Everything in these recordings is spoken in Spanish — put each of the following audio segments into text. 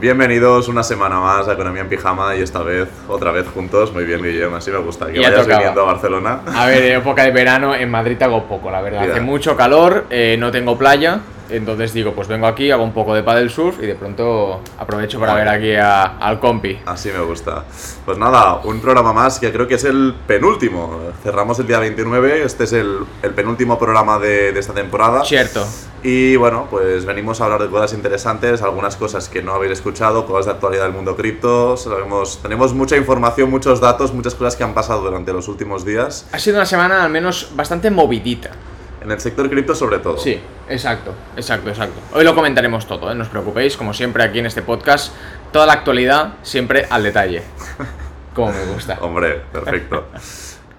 Bienvenidos una semana más a Economía en Pijama y esta vez, otra vez juntos. Muy bien, Guillermo, así me gusta. Que Ya vayas tocaba. viniendo a Barcelona. A ver, en época de verano en Madrid hago poco, la verdad. Mira. Hace mucho calor, eh, no tengo playa, entonces digo, pues vengo aquí, hago un poco de paddle surf y de pronto aprovecho para ver aquí a- al compi. Así me gusta. Pues nada, un programa más que creo que es el penúltimo. Cerramos el día 29, este es el, el penúltimo programa de, de esta temporada. Cierto. Y bueno, pues venimos a hablar de cosas interesantes, algunas cosas que no habéis escuchado, cosas de actualidad del mundo cripto. Sabemos, tenemos mucha información, muchos datos, muchas cosas que han pasado durante los últimos días. Ha sido una semana al menos bastante movidita. En el sector cripto sobre todo. Sí, exacto, exacto, exacto. Hoy lo comentaremos todo, ¿eh? no os preocupéis, como siempre aquí en este podcast, toda la actualidad siempre al detalle. Como me gusta. Hombre, perfecto.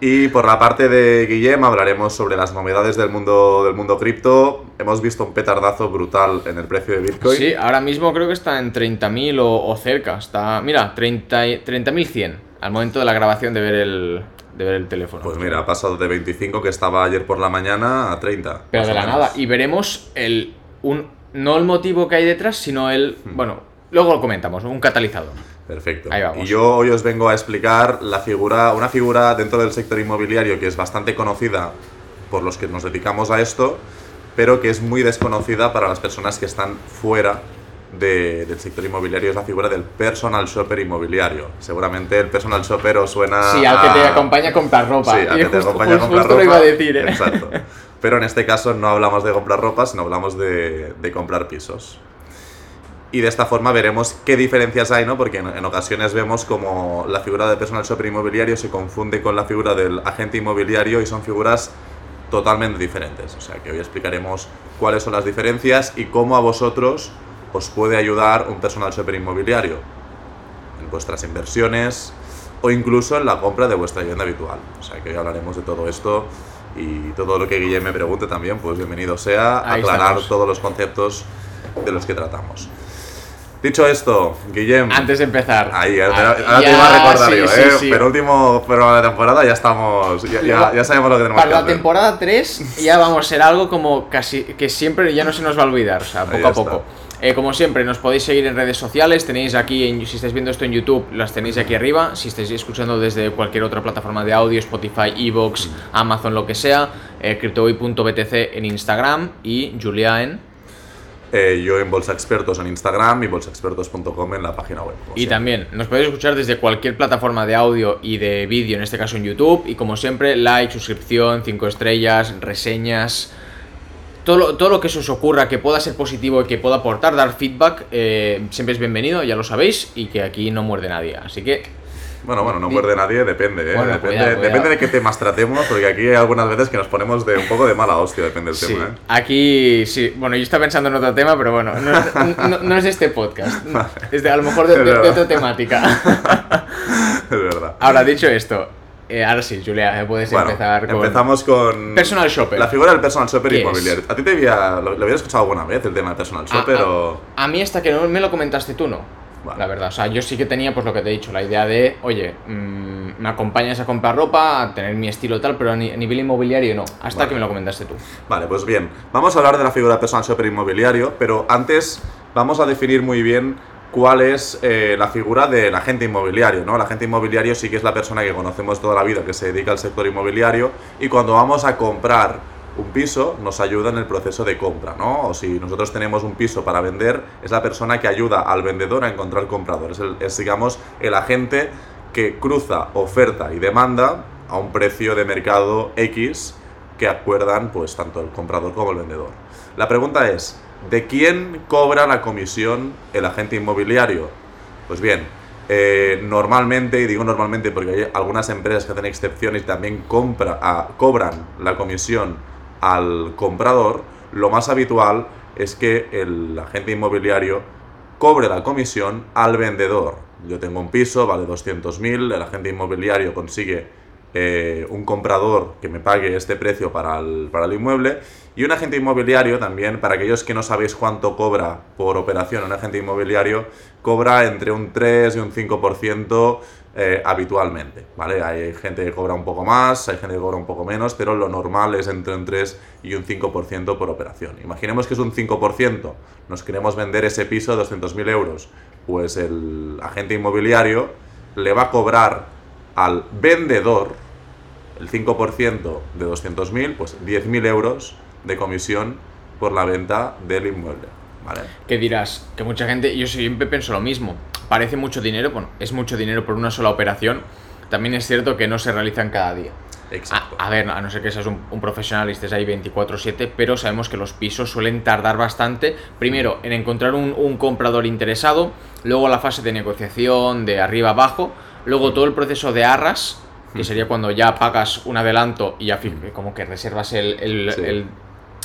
Y por la parte de Guillem hablaremos sobre las novedades del mundo del mundo cripto. Hemos visto un petardazo brutal en el precio de Bitcoin. Sí, ahora mismo creo que está en 30.000 o, o cerca. Está, mira, 30 y- 30.100 al momento de la grabación de ver el, de ver el teléfono. Pues mira, ha pasado de 25 que estaba ayer por la mañana a 30. Pero de la menos. nada. Y veremos el, un, no el motivo que hay detrás, sino el... Bueno, luego lo comentamos, un catalizador. Perfecto. Ahí vamos. Y yo hoy os vengo a explicar la figura, una figura dentro del sector inmobiliario que es bastante conocida por los que nos dedicamos a esto, pero que es muy desconocida para las personas que están fuera de- del sector inmobiliario. Es la figura del personal shopper inmobiliario. Seguramente el personal shopper os suena. Sí, al que te acompaña a comprar ropa. Sí, al que te justo- acompaña a comprar lo ropa. iba a decir, ¿eh? Exacto. Pero en este caso no hablamos de comprar ropa, sino hablamos de, de comprar pisos. Y de esta forma veremos qué diferencias hay, ¿no? Porque en, en ocasiones vemos como la figura del personal shopper inmobiliario se confunde con la figura del agente inmobiliario y son figuras totalmente diferentes. O sea que hoy explicaremos cuáles son las diferencias y cómo a vosotros os puede ayudar un personal shopper inmobiliario en vuestras inversiones o incluso en la compra de vuestra vivienda habitual. O sea que hoy hablaremos de todo esto y todo lo que Guillem me pregunte también, pues bienvenido sea a Ahí aclarar estamos. todos los conceptos de los que tratamos. Dicho esto, Guillem, Antes de empezar. ahí, ahora, te- Ah, iba a recordar sí, yo, sí, ¿eh? sí. Penúltimo programa de temporada, ya estamos, ya, ya- ya sabemos lo que tenemos Para que la hacer. temporada 3 ya vamos a ser algo como casi que siempre ya no se nos va a olvidar, o sea, poco a poco. Eh, como siempre, nos podéis seguir en redes sociales, tenéis aquí, en- si estáis viendo esto en YouTube, las tenéis aquí arriba, si estáis escuchando desde cualquier otra plataforma de audio, Spotify, Evox, Mm. Amazon, lo que sea, eh, cryptoboy.btc en Instagram y Julia en... Eh, yo en Bolsa Expertos en Instagram y bolsaexpertos.com en la página web. Y siempre. también nos podéis escuchar desde cualquier plataforma de audio y de vídeo, en este caso en YouTube. Y como siempre, like, suscripción, 5 estrellas, reseñas. Todo lo, todo lo que se os ocurra que pueda ser positivo y que pueda aportar, dar feedback, eh, siempre es bienvenido, ya lo sabéis, y que aquí no muerde nadie. Así que, Bueno, bueno, no muerde nadie, depende, ¿eh? Bueno, depende, cuidado, depende cuidado. de qué temas tratemos, porque aquí hay algunas veces que nos ponemos de un poco de mala hostia, depende del sí, tema, ¿eh? aquí sí. Bueno, yo estaba pensando en otro tema, pero bueno, no, es- no- no es este podcast, es de, a lo mejor de, de- de otra temática. es verdad. Ahora, dicho esto, eh, ahora sí, Julia, eh, puedes Bueno, empezar con. empezamos con... Personal shopper. La figura del personal shopper inmobiliario. ¿A ti te había, lo, lo habías escuchado alguna vez, el tema del personal A- shopper a, o...? a mí hasta que no me lo comentaste tú, no. Vale. La verdad, o sea, yo sí que tenía, pues lo que te he dicho, la idea de, oye, mm, me acompañas a comprar ropa, a tener mi estilo tal, pero a, ni- a nivel inmobiliario no, hasta Vale. que me lo comentaste tú. Vale, pues bien, vamos a hablar de la figura del personal shopper inmobiliario, pero antes vamos a definir muy bien cuál es eh, la figura del agente inmobiliario, ¿no? El agente inmobiliario sí que es la persona que conocemos toda la vida que se dedica al sector inmobiliario y cuando vamos a comprar un piso nos ayuda en el proceso de compra, ¿no? O si nosotros tenemos un piso para vender, es la persona que ayuda al vendedor a encontrar comprador, es, el- digamos el agente que cruza oferta y demanda a un precio de mercado X que acuerdan pues tanto el comprador como el vendedor. La pregunta es, ¿de quién cobra la comisión el agente inmobiliario? Pues bien, eh, normalmente, y digo normalmente porque hay algunas empresas que hacen excepciones y también compra, ah, cobran la comisión al comprador, lo más habitual es que el agente inmobiliario cobre la comisión al vendedor. Yo tengo un piso, vale 200.000, el agente inmobiliario consigue eh, un comprador que me pague este precio para el, para el inmueble y un agente inmobiliario también, para aquellos que no sabéis cuánto cobra por operación un agente inmobiliario, cobra entre un 3 y un 5% eh, habitualmente, ¿vale? Hay gente que cobra un poco más, hay gente que cobra un poco menos, pero lo normal es entre un 3 y un 5% por operación. Imaginemos que es un 5%, nos queremos vender ese piso a 200.000 euros, pues el agente inmobiliario le va a cobrar al vendedor el 5% de 200.000, pues 10.000 euros de comisión por la venta del inmueble. ¿Vale? Que dirás, que mucha gente, yo siempre pienso lo mismo, parece mucho dinero, bueno, es mucho dinero por una sola operación, también es cierto que no se realizan cada día. Exacto. A, a ver, a no ser que seas un, un profesional y estés ahí 24/7, pero sabemos que los pisos suelen tardar bastante, primero en encontrar un, un comprador interesado, luego la fase de negociación de arriba abajo, luego todo el proceso de arras, que sería cuando ya pagas un adelanto y ya fi- como que reservas el, el- Sí. el-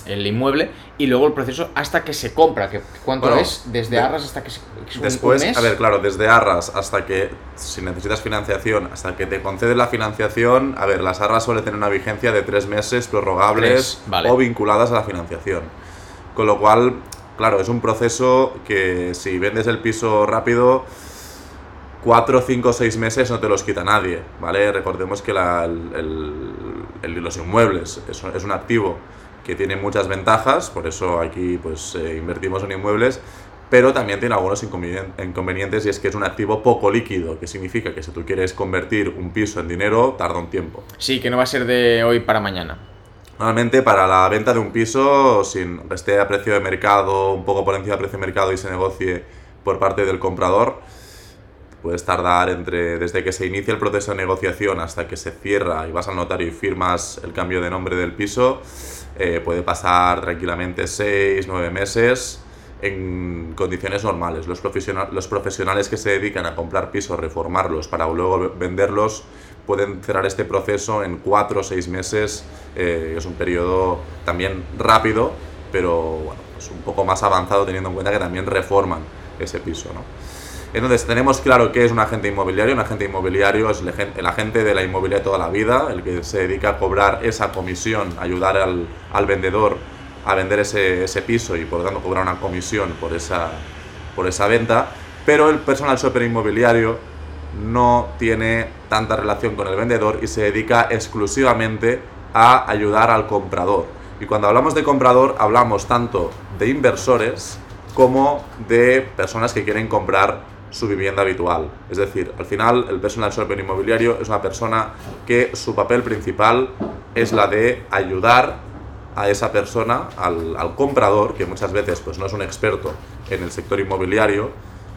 el inmueble, y luego el proceso hasta que se compra, que ¿cuánto Bueno, es? Desde de- arras hasta que se... es un- un Después, mes. a ver, claro, desde arras hasta que, si necesitas financiación, hasta que te conceden la financiación, a ver, las arras suelen tener una vigencia de tres meses prorrogables Tres, vale. o vinculadas a la financiación. Con lo cual, claro, es un proceso que si vendes el piso rápido, cuatro, cinco, seis meses no te los quita nadie, ¿vale? Recordemos que la- el- el- el- los inmuebles es, es un activo que tiene muchas ventajas, por eso aquí pues eh, invertimos en inmuebles, pero también tiene algunos inconvenien- inconvenientes y es que es un activo poco líquido, que significa que si tú quieres convertir un piso en dinero, tarda un tiempo. Sí, que no va a ser de hoy para mañana. Normalmente para la venta de un piso, sin esté a precio de mercado, un poco por encima del precio de mercado y se negocie por parte del comprador, puedes tardar entre desde que se inicia el proceso de negociación hasta que se cierra y vas al notario y firmas el cambio de nombre del piso, eh, puede pasar tranquilamente 6, 9 meses en condiciones normales. Los, profesional- los profesionales que se dedican a comprar pisos, reformarlos para luego venderlos, pueden cerrar este proceso en 4 o 6 meses. eh, es un periodo también rápido, pero bueno, es un poco más avanzado teniendo en cuenta que también reforman ese piso. ¿no? Entonces tenemos claro que es un agente inmobiliario. Un agente inmobiliario es el agen- el agente de la inmobiliaria toda la vida, el que se dedica a cobrar esa comisión, ayudar al, vendedor a vender ese, ese piso y por lo tanto cobrar una comisión por esa, por esa venta. Pero el personal shopper inmobiliario no tiene tanta relación con el vendedor y se dedica exclusivamente a ayudar al comprador. Y cuando hablamos de comprador hablamos tanto de inversores como de personas que quieren comprar su vivienda habitual. Es decir, al final el personal shopper inmobiliario es una persona que su papel principal es la de ayudar a esa persona, al, al comprador, que muchas veces pues, no es un experto en el sector inmobiliario,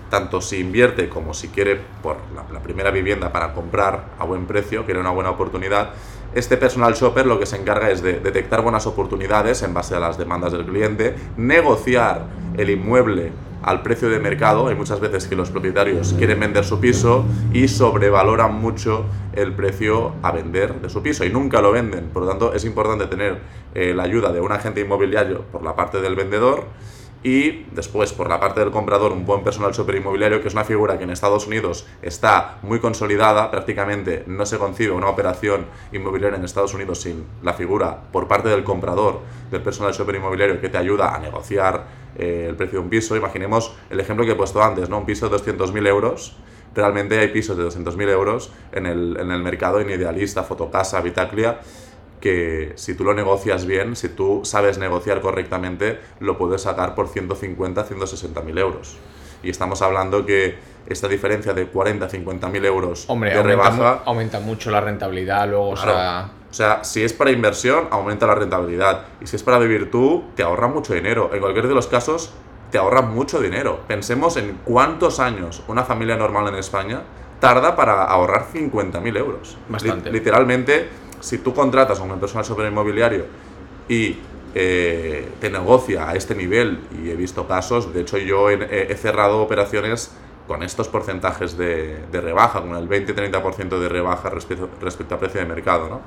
tanto si invierte como si quiere por la, la primera vivienda para comprar a buen precio, quiere una buena oportunidad, este personal shopper lo que se encarga es de detectar buenas oportunidades en base a las demandas del cliente, negociar el inmueble al precio de mercado. Hay muchas veces que los propietarios quieren vender su piso y sobrevaloran mucho el precio a vender de su piso y nunca lo venden. Por lo tanto, es importante tener eh, la ayuda de un agente inmobiliario por la parte del vendedor y después por la parte del comprador un buen personal shopper inmobiliario que es una figura que en Estados Unidos está muy consolidada, prácticamente no se concibe una operación inmobiliaria en Estados Unidos sin la figura por parte del comprador del personal shopper inmobiliario que te ayuda a negociar eh, el precio de un piso. Imaginemos el ejemplo que he puesto antes, ¿no? un piso de 200.000 euros. Realmente hay pisos de 200.000 euros en el, en el mercado en Idealista, Fotocasa, Vitaclia que si tú lo negocias bien, si tú sabes negociar correctamente, lo puedes sacar por 150, 160 mil euros. Y estamos hablando que esta diferencia de 40, 50 mil euros Hombre, de aumenta, rebaja, aumenta mucho la rentabilidad luego, o claro, sea... o sea, si es para inversión, aumenta la rentabilidad. Y si es para vivir tú, te ahorra mucho dinero. En cualquier de los casos, te ahorra mucho dinero. Pensemos en cuántos años una familia normal en España tarda para ahorrar 50.000 euros. Bastante. Li- literalmente, si tú contratas a una persona sobre inmobiliario y eh, te negocia a este nivel, y he visto casos, de hecho yo he, he cerrado operaciones con estos porcentajes de, de rebaja, con el 20-30% de rebaja respecto, respecto a precio de mercado, ¿no?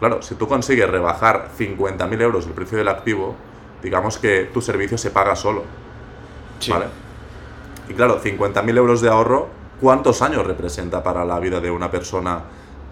Claro, si tú consigues rebajar 50.000 euros el precio del activo, digamos que tu servicio se paga solo, Sí. ¿vale? Y claro, 50.000 euros de ahorro, ¿cuántos años representa para la vida de una persona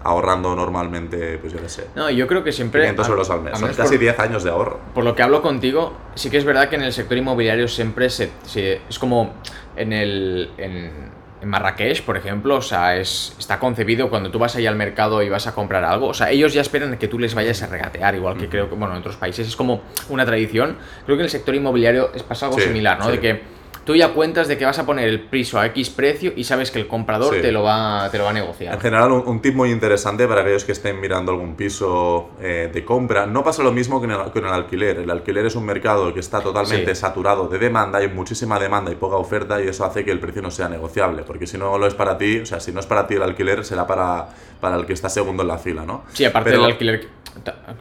ahorrando normalmente, pues yo qué sé, No, yo creo que siempre... 500 euros al mes? Son casi por- 10 años de ahorro. Por lo que hablo contigo, sí que es verdad que en el sector inmobiliario siempre se, se- es como en el en, en Marrakech, por ejemplo, o sea, es, está concebido cuando tú vas ahí al mercado y vas a comprar algo, o sea, ellos ya esperan que tú les vayas a regatear, igual que creo que, bueno, en otros países es como una tradición. Creo que en el sector inmobiliario es pasa algo Sí, similar, ¿no? sí. De que tú ya cuentas de que vas a poner el piso a X precio y sabes que el comprador Sí. te, lo va, te lo va a negociar. En general, un, un tip muy interesante para aquellos que estén mirando algún piso eh, de compra. No pasa lo mismo que en, el, que en el alquiler. El alquiler es un mercado que está totalmente Sí. saturado de demanda, hay muchísima demanda y poca oferta y eso hace que el precio no sea negociable. Porque si no lo es para ti, o sea, si no es para ti el alquiler, será para, para el que está segundo en la fila, ¿no? Sí, aparte Pero- del alquiler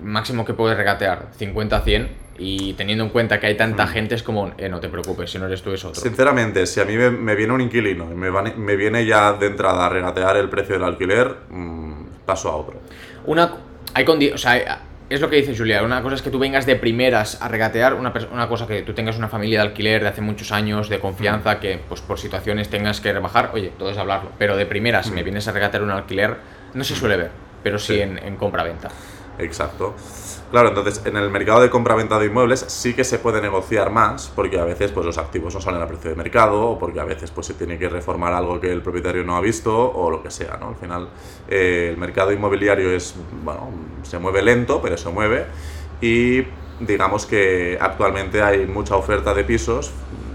máximo que puedes regatear, 50 a 100, y teniendo en cuenta que hay tanta gente, es como, eh, no te preocupes, si no eres tú es otro. Sinceramente, si a mí me, me viene un inquilino y me, van- me viene ya de entrada a regatear el precio del alquiler, mm, paso a otro. Una, hay condi- o sea, hay- es lo que dice Julia, una cosa es que tú vengas de primeras a regatear, una, una cosa que tú tengas una familia de alquiler de hace muchos años, de confianza, que pues por situaciones tengas que rebajar, oye, todo es hablarlo, pero de primeras, si me vienes a regatear un alquiler, no se suele ver, pero sí, Sí. en, en compra-venta. Exacto. Claro, entonces en el mercado de compra-venta de inmuebles sí que se puede negociar más, porque a veces pues, los activos no salen a precio de mercado, o porque a veces pues, se tiene que reformar algo que el propietario no ha visto, o lo que sea, ¿no? Al final, eh, el mercado inmobiliario es, bueno, se mueve lento, pero se mueve, y digamos que actualmente hay mucha oferta de pisos.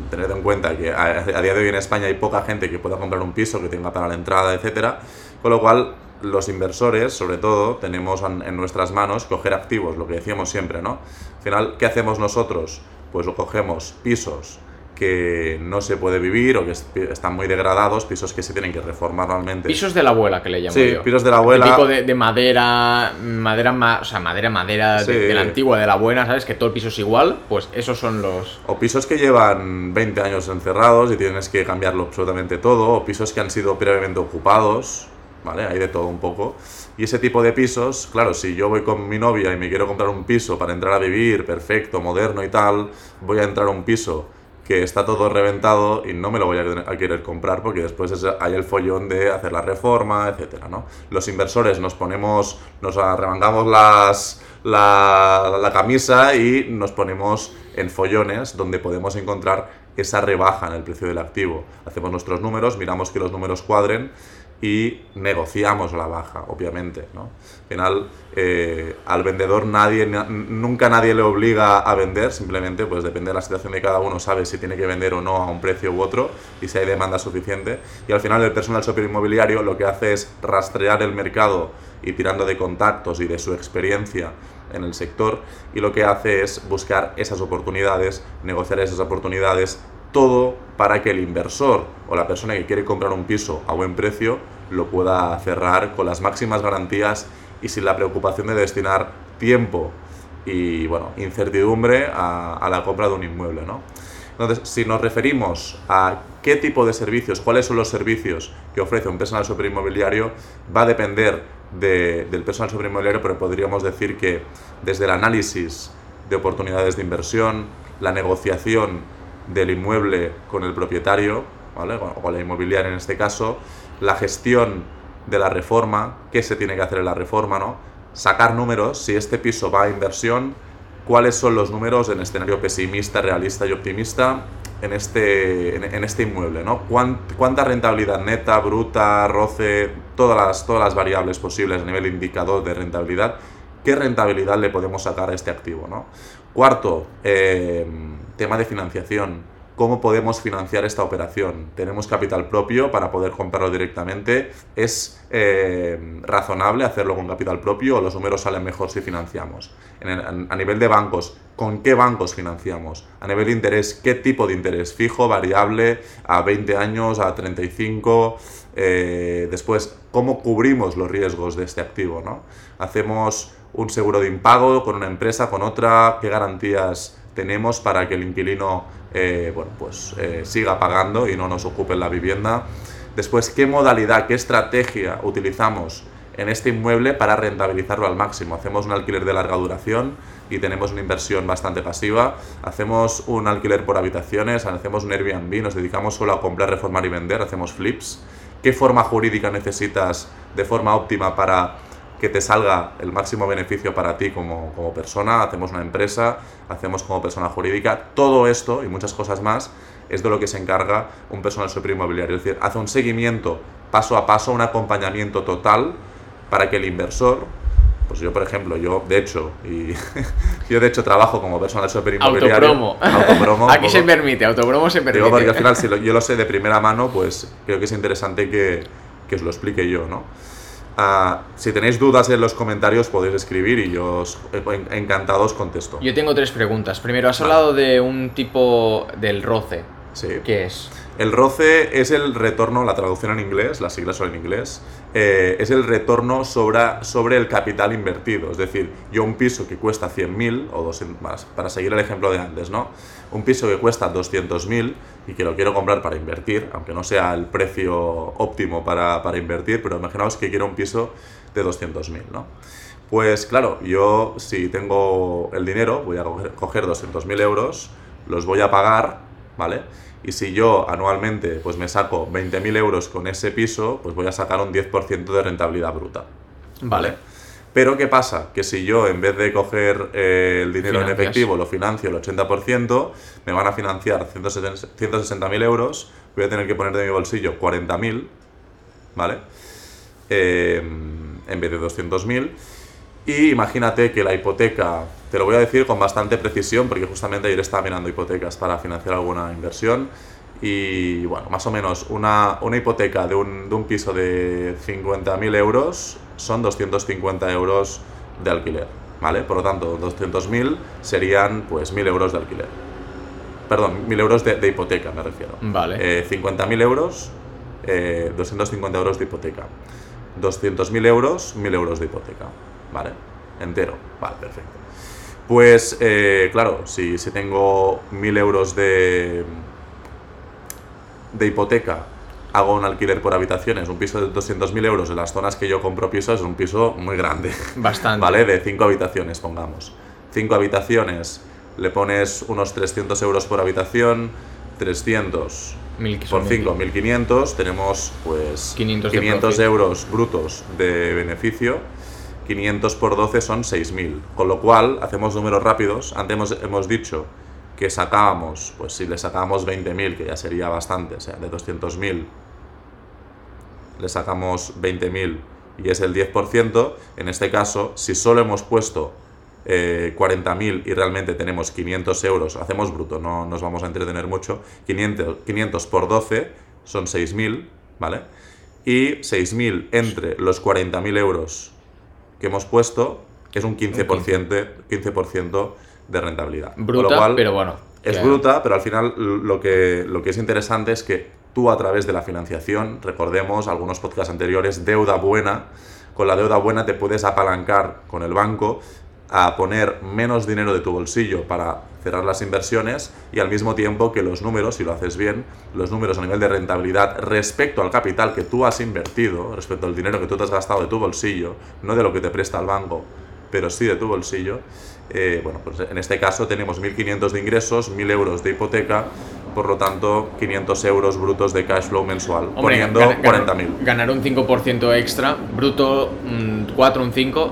Tened en cuenta que a, a día de hoy en España hay poca gente que pueda comprar un piso, que tenga para la entrada, etcétera, con lo cual los inversores, sobre todo, tenemos en, nuestras manos coger activos, lo que decíamos siempre, ¿no? Al final, ¿qué hacemos nosotros? Pues cogemos pisos que no se puede vivir o que est- están muy degradados, pisos que se tienen que reformar realmente. Pisos de la abuela, que le llamo Sí, yo. pisos de la abuela. Típico de, de madera, madera, ma- o sea, madera, madera de la antigua, de la buena, ¿sabes? Que todo el piso es igual, pues esos son los... O pisos que llevan 20 años encerrados y tienes que cambiarlo absolutamente todo, o pisos que han sido previamente ocupados, ¿vale? Hay de todo un poco. Y ese tipo de pisos, claro, si yo voy con mi novia y me quiero comprar un piso para entrar a vivir, perfecto, moderno y tal, voy a entrar a un piso que está todo reventado y no me lo voy a, querer comprar porque después es- hay el follón de hacer la reforma, etcétera, ¿no? Los inversores nos ponemos, nos arremangamos las, la, la camisa y nos ponemos en follones donde podemos encontrar esa rebaja en el precio del activo. Hacemos nuestros números, miramos que los números cuadren y negociamos la baja, obviamente. ¿no? Al final, eh, al vendedor nadie, na- nunca nadie le obliga a vender, simplemente pues depende de la situación de cada uno, sabe si tiene que vender o no a un precio u otro y si hay demanda suficiente. Y al final el personal shopper inmobiliario lo que hace es rastrear el mercado y tirando de contactos y de su experiencia en el sector y lo que hace es buscar esas oportunidades, negociar esas oportunidades, todo para que el inversor o la persona que quiere comprar un piso a buen precio lo pueda cerrar con las máximas garantías y sin la preocupación de destinar tiempo y bueno, incertidumbre a, la compra de un inmueble, ¿no? Entonces, si nos referimos a qué tipo de servicios, cuáles son los servicios que ofrece un personal superinmobiliario, va a depender de- del personal superinmobiliario, pero podríamos decir que desde el análisis de oportunidades de inversión, la negociación del inmueble con el propietario, ¿vale? o con la inmobiliaria en este caso, la gestión de la reforma, qué se tiene que hacer en la reforma, ¿no? sacar números, si este piso va a inversión, cuáles son los números en escenario pesimista, realista y optimista en este, en, este inmueble, ¿no? Cuán- ¿Cuánta rentabilidad neta, bruta, roce, todas las, todas las variables posibles a nivel indicador de rentabilidad, qué rentabilidad le podemos sacar a este activo, ¿no? Cuarto, eh, tema de financiación. ¿Cómo podemos financiar esta operación? ¿Tenemos capital propio para poder comprarlo directamente? ¿Es eh, razonable hacerlo con capital propio o los números salen mejor si financiamos? A nivel de bancos, ¿con qué bancos financiamos? A nivel de interés, ¿qué tipo de interés? ¿Fijo, variable, a 20 años, a 35? Eh, después, ¿cómo cubrimos los riesgos de este activo? ¿no? ¿Hacemos un seguro de impago con una empresa, con otra? ¿Qué garantías tenemos para que el inquilino eh, bueno, pues, eh, siga pagando y no nos ocupe la vivienda? Después, ¿qué modalidad, qué estrategia utilizamos en este inmueble para rentabilizarlo al máximo? ¿Hacemos un alquiler de larga duración y tenemos una inversión bastante pasiva? ¿Hacemos un alquiler por habitaciones? ¿Hacemos un Airbnb? ¿Nos dedicamos solo a comprar, reformar y vender? ¿Hacemos flips? ¿Qué forma jurídica necesitas de forma óptima para que te salga el máximo beneficio para ti como, como persona? Hacemos una empresa, hacemos como persona jurídica. Todo esto y muchas cosas más es de lo que se encarga un personal superinmobiliario. Es decir, hace un seguimiento paso a paso, un acompañamiento total para que el inversor Pues yo, por ejemplo, yo de hecho, y yo de hecho trabajo como personal shopper inmobiliario. Autopromo. Autopromo. Aquí se permite, autopromo se permite. Digo, porque al final, si lo- yo lo sé de primera mano, pues creo que es interesante que, que os lo explique yo, ¿no? Ah, si tenéis dudas en los comentarios, podéis escribir y yo os, en- encantado os contesto. Yo tengo tres preguntas. Primero, has Vale. hablado de un tipo del roce. Sí. ¿Qué es? El roce es el retorno, la traducción en inglés, las siglas son en inglés, eh, es el retorno sobre, sobre el capital invertido. Es decir, yo un piso que cuesta 100.000, o 200 más, para seguir el ejemplo de antes, ¿no? Un piso que cuesta 200.000 y que lo quiero comprar para invertir, aunque no sea el precio óptimo para, para invertir, pero imaginaos que quiero un piso de 200.000, ¿no? Pues claro, yo si tengo el dinero, voy a coger, coger 200.000 euros, los voy a pagar, ¿vale? Y si yo anualmente pues me saco 20.000 euros con ese piso, pues voy a sacar un 10% de rentabilidad bruta. Vale. Pero ¿qué pasa? Que si yo en vez de coger eh, el dinero en efectivo lo financio el 80%, me van a financiar 170 160.000 euros, voy a tener que poner de mi bolsillo 40.000, ¿vale? Eh, en vez de 200.000. Y imagínate que la hipoteca, te lo voy a decir con bastante precisión, porque justamente ayer estaba mirando hipotecas para financiar alguna inversión. Y bueno, más o menos una, una hipoteca de un, de un piso de 50.000 euros son 250 euros de alquiler, ¿vale? Por lo tanto, 200.000 serían pues 1.000 euros de alquiler. Perdón, 1.000 euros de, de hipoteca me refiero. Vale. Eh, 50.000 euros, eh, 250 euros de hipoteca. 200.000 euros, 1.000 euros de hipoteca. ¿Vale? Entero. Vale, perfecto. Pues, eh, claro, si, si tengo 1.000 euros de, de hipoteca, hago un alquiler por habitaciones, un piso de 200.000 euros en las zonas que yo compro pisos, es un piso muy grande. Bastante. ¿Vale? De 5 habitaciones, pongamos. 5 habitaciones, le pones unos 300 euros por habitación, 300 Mil- por son 5, mil. 1500, tenemos pues 500 de 500 profit. euros brutos de beneficio, 500 por 12 son 6000, con lo cual hacemos números rápidos, antes hemos, hemos dicho que sacábamos, pues si le sacábamos 20.000, que ya sería bastante, o sea, de 200.000 le sacamos 20.000 y es el 10%, en este caso, si solo hemos puesto eh, 40.000 y realmente tenemos 500 euros, hacemos bruto, no nos vamos a entretener mucho, 500, 500 por 12 son 6.000, ¿vale? Y 6.000 entre los 40.000 euros que hemos puesto es un 15%, 15% de rentabilidad. Con lo Bruta, cual, pero bueno. es que- bruta, pero al final lo que, lo que es interesante es que tú a través de la financiación, recordemos algunos podcasts anteriores, deuda buena, con la deuda buena te puedes apalancar con el banco a poner menos dinero de tu bolsillo para cerrar las inversiones y al mismo tiempo que los números, si lo haces bien, los números a nivel de rentabilidad respecto al capital que tú has invertido, respecto al dinero que tú te has gastado de tu bolsillo, no de lo que te presta el banco, pero sí de tu bolsillo, eh, bueno, pues en este caso tenemos 1.500 de ingresos, 1.000 euros de hipoteca, por lo tanto 500 euros brutos de cash flow mensual, Hombre, poniendo gana- gana- 40.000. Ganar un 5% extra, bruto un 4, un 5,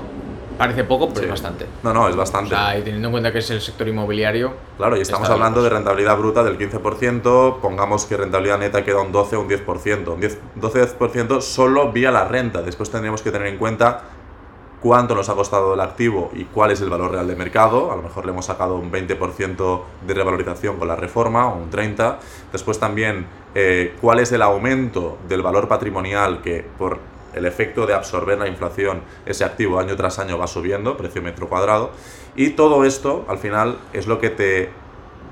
parece poco, pero Sí. es bastante. No, no, es O bastante. sea, y teniendo en cuenta que es el sector inmobiliario. Claro, y estamos hablando de rentabilidad bruta del 15%, pongamos que rentabilidad neta queda un 12 o un 10%. Un 10 12% solo vía la renta. Después tendríamos que tener en cuenta cuánto nos ha costado el activo y cuál es el valor real de mercado. A lo mejor le hemos sacado un 20% de revalorización con la reforma o un 30%. Después también eh, cuál es el aumento del valor patrimonial que por el efecto de absorber la inflación ese activo año tras año va subiendo, precio metro cuadrado. Y todo esto al final es lo que te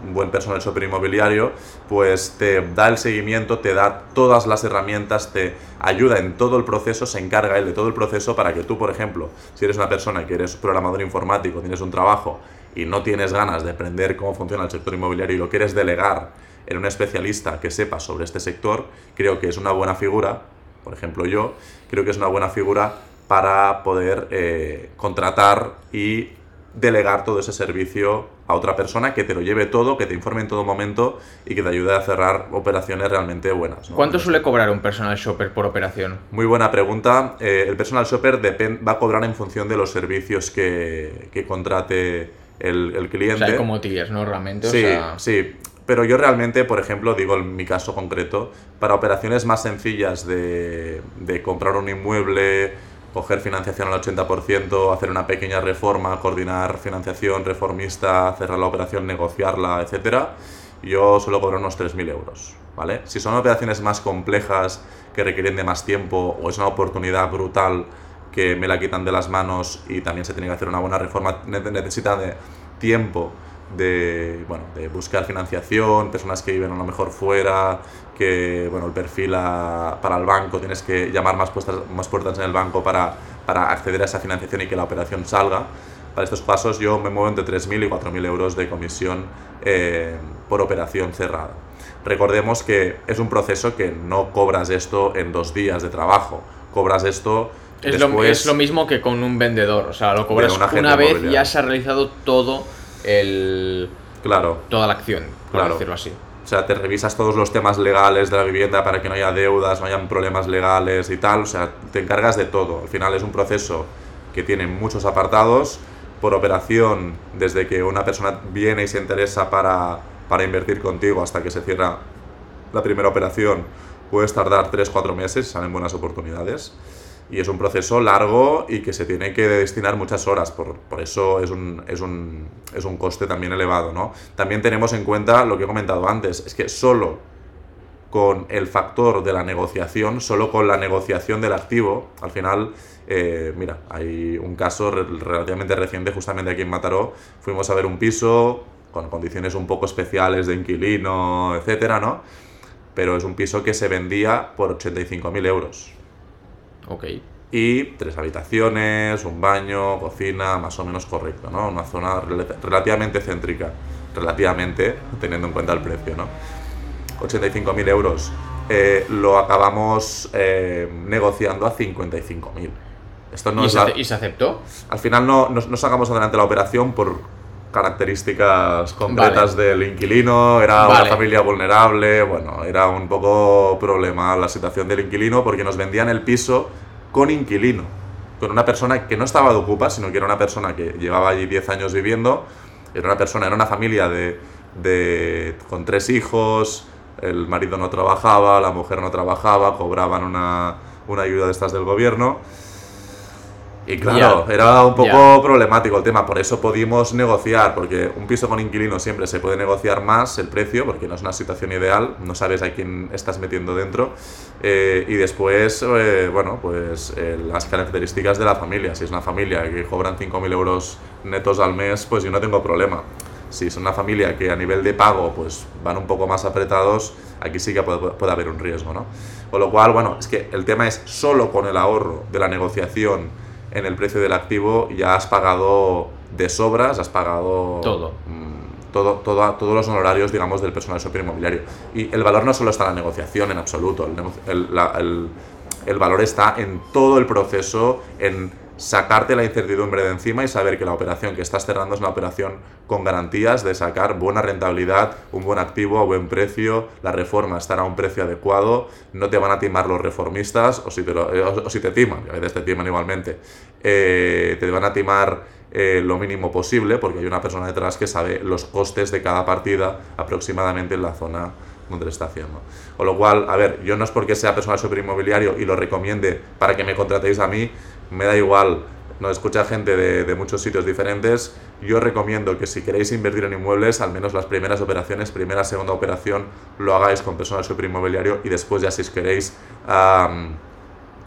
un buen personal shopper inmobiliario, pues te da el seguimiento, te da todas las herramientas, te ayuda en todo el proceso, se encarga él de todo el proceso para que tú, por ejemplo, si eres una persona que eres programador informático, tienes un trabajo y no tienes ganas de aprender cómo funciona el sector inmobiliario y lo quieres delegar en un especialista que sepa sobre este sector, creo que es una buena figura, por ejemplo yo, creo que es una buena figura para poder eh, contratar y delegar todo ese servicio a otra persona que te lo lleve todo, que te informe en todo momento y que te ayude a cerrar operaciones realmente buenas. ¿no? ¿Cuánto suele cobrar un personal shopper por operación? Muy buena pregunta. Eh, el personal shopper va a cobrar en función de los servicios que, que contrate el, el O cliente. sea, hay como tiers, ¿no? Realmente. o Sí, sea, sí. Pero yo realmente, por ejemplo, digo en mi caso concreto, para operaciones más sencillas de, de comprar un inmueble coger financiación al 80%, hacer una pequeña reforma, coordinar financiación reformista, cerrar la operación, negociarla, etcétera, yo suelo cobrar unos 3.000 euros, ¿vale? Si son operaciones más complejas que requieren de más tiempo o es una oportunidad brutal que me la quitan de las manos y también se tiene que hacer una buena reforma, necesita de tiempo de, bueno, de buscar financiación, personas que viven a lo mejor fuera, que bueno, el perfil para el banco, tienes que llamar más puertas, más puertas en el banco para, para acceder a esa financiación y que la operación salga. Para estos pasos yo me muevo entre 3.000 y 4.000 euros de comisión eh, por operación cerrada. Recordemos que es un proceso que no cobras esto en dos días de trabajo, cobras esto es, lo, es lo mismo que con un vendedor, o sea, lo cobras una vez y ya se ha realizado todo el... Claro. Toda la acción, por decirlo así. O sea, te revisas todos los temas legales de la vivienda para que no haya deudas, no hayan problemas legales y tal. O sea, te encargas de todo. Al final es un proceso que tiene muchos apartados. Por operación, desde que una persona viene y se interesa para, para invertir contigo hasta que se cierra la primera operación, puedes tardar 3-4 meses, salen buenas oportunidades y es un proceso largo y que se tiene que destinar muchas horas, por, por eso es un, es, un, es un coste también elevado. ¿no? También tenemos en cuenta lo que he comentado antes, es que solo con el factor de la negociación, solo con la negociación del activo, al final, eh, mira, hay un caso relativamente reciente, justamente aquí en Mataró, fuimos a ver un piso con condiciones un poco especiales de inquilino, etcétera, ¿no? Pero es un piso que se vendía por 85.000 euros. Ok. Y tres habitaciones, un baño, cocina, más o menos correcto, ¿no? Una zona relativamente céntrica, relativamente, teniendo en cuenta el precio, ¿no? 85.000 euros. Eh, lo acabamos eh, negociando a 55.000. Esto no ¿Y, se ¿Y se aceptó? Al final no, no, sacamos adelante la operación por características concretas del inquilino, era una familia vulnerable, bueno, era un poco problema la situación del inquilino porque nos vendían el piso con inquilino, con una persona que no estaba de ocupa, sino que era una persona que llevaba allí 10 años viviendo, era una persona, era una familia de, de con tres hijos, el marido no trabajaba, la mujer no trabajaba, cobraban una, una ayuda de estas del gobierno y claro, era un poco problemático el tema, por eso pudimos negociar, porque un piso con inquilino siempre se puede negociar más el precio, porque no es una situación ideal, no sabes a quién estás metiendo dentro, eh, y después, eh, bueno, pues eh, las características de la familia, si es una familia que cobran 5.000 euros netos al mes, pues yo no tengo problema. Si es una familia que a nivel de pago pues van un poco más apretados, aquí sí que puede, puede haber un riesgo, ¿no? Con lo cual, bueno, es que el tema es solo con el ahorro de la negociación, en el precio del activo ya has pagado de sobras, has pagado todo. Mm, todo, todo, todos los honorarios, digamos, del personal super inmobiliario. Y el valor no solo está en la negociación en absoluto, el, el, el valor está en todo el proceso, en sacarte la incertidumbre de encima y saber que la operación que estás cerrando es una operación con garantías de sacar buena rentabilidad, un buen activo a buen precio, la reforma estará a un precio adecuado, no te van a timar los reformistas, o si te, eh, o, si te timan, a veces te timan igualmente, eh, te van a timar eh, lo mínimo posible, porque hay una persona detrás que sabe los costes de cada partida aproximadamente en la zona donde está haciendo. Con lo cual, a ver, yo no es porque sea personal inmobiliario y lo recomiende para que me contratéis a mí, me da igual, nos escucha gente de, muchos sitios diferentes. Yo recomiendo que si queréis invertir en inmuebles, al menos las primeras operaciones, primera, segunda operación, lo hagáis con personal inmobiliario y después ya si queréis